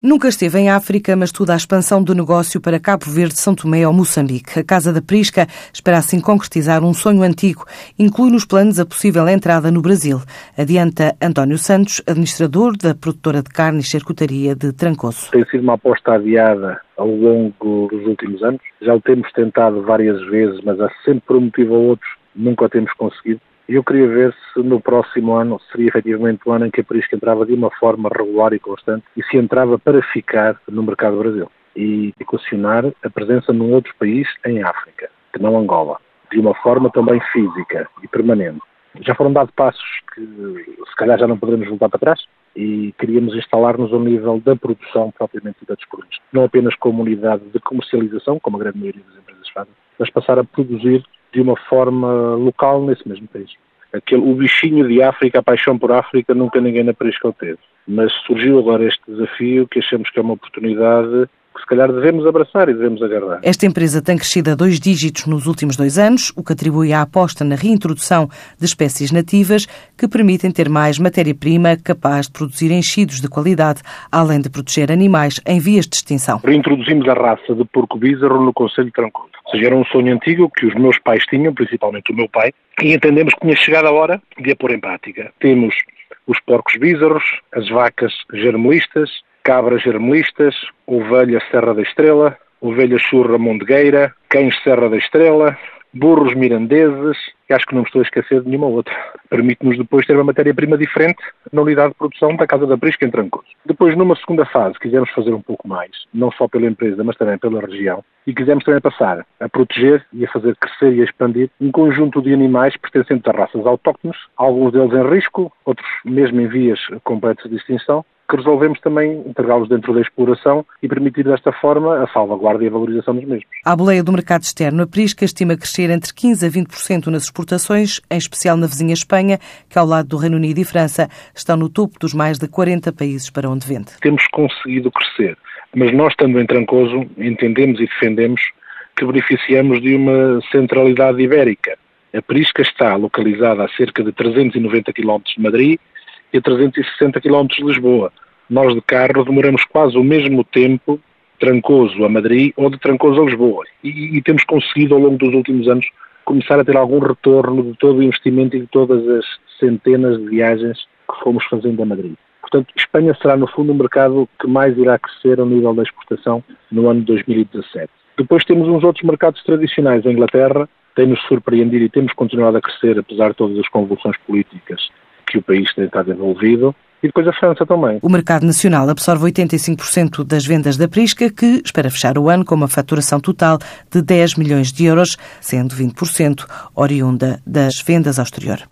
Nunca esteve em África, mas estuda a expansão do negócio para Cabo Verde, São Tomé ou Moçambique. A Casa da Prisca espera assim concretizar um sonho antigo. Inclui nos planos a possível entrada no Brasil. Adianta António Santos, administrador da produtora de carne e charcutaria de Trancoso. Tem sido uma aposta adiada ao longo dos últimos anos. Já o temos tentado várias vezes, mas há sempre por um motivo ou outro nunca o temos conseguido. Eu queria ver se no próximo ano seria efetivamente o ano em que a Prisca entrava de uma forma regular e constante e se entrava para ficar no mercado do Brasil e equacionar a presença num outro país em África, que não Angola, de uma forma também física e permanente. Já foram dados passos que se calhar já não poderemos voltar para trás e queríamos instalar-nos ao nível da produção propriamente da dos produtos. Não apenas como unidade de comercialização, como a grande maioria das empresas fazem, mas passar a produzir de uma forma local nesse mesmo país. Aquele, o bichinho de África, a paixão por África, nunca ninguém na Prisca o teve. Mas surgiu agora este desafio que achamos que é uma oportunidade que se calhar devemos abraçar e devemos agarrar. Esta empresa tem crescido a dois dígitos nos últimos dois anos, o que atribui à aposta na reintrodução de espécies nativas que permitem ter mais matéria-prima capaz de produzir enchidos de qualidade, além de proteger animais em vias de extinção. Reintroduzimos a raça de porco bízaro no Conselho de Trancoso. Ou seja, era um sonho antigo que os meus pais tinham, principalmente o meu pai, e entendemos que tinha chegado a hora de a pôr em prática. Temos os porcos bízaros, as vacas germelistas, cabras germelistas, ovelha Serra da Estrela, ovelha churra mondegueira, cães Serra da Estrela, burros mirandeses, e acho que não me estou a esquecer de nenhuma outra. Permite-nos depois ter uma matéria-prima diferente na unidade de produção da Casa da Prisca em Trancoso. Depois, numa segunda fase, quisemos fazer um pouco mais, não só pela empresa, mas também pela região, e quisemos também passar a proteger e a fazer crescer e a expandir um conjunto de animais pertencentes a raças autóctones, alguns deles em risco, outros mesmo em vias completas de extinção, que resolvemos também entregá-los dentro da exploração e permitir desta forma a salvaguarda e a valorização dos mesmos. À boleia do mercado externo, a Prisca estima crescer entre 15% a 20% nas exportações, em especial na vizinha Espanha, que ao lado do Reino Unido e França estão no topo dos mais de 40 países para onde vende. Temos conseguido crescer, mas nós, estando em Trancoso, entendemos e defendemos que beneficiamos de uma centralidade ibérica. A Prisca está localizada a cerca de 390 km de Madrid e a 360 km de Lisboa. Nós de carro demoramos quase o mesmo tempo Trancoso a Madrid ou de Trancoso a Lisboa. E, e, temos conseguido ao longo dos últimos anos começar a ter algum retorno de todo o investimento e de todas as centenas de viagens que fomos fazendo a Madrid. Portanto, Espanha será no fundo o mercado que mais irá crescer ao nível da exportação no ano de 2017. Depois temos uns outros mercados tradicionais. A Inglaterra tem-nos surpreendido e temos continuado a crescer apesar de todas as convulsões políticas que o país tem estado envolvido e depois a França também. O mercado nacional absorve 85% das vendas da Prisca, que espera fechar o ano com uma faturação total de 10 milhões de euros, sendo 20% oriunda das vendas ao exterior.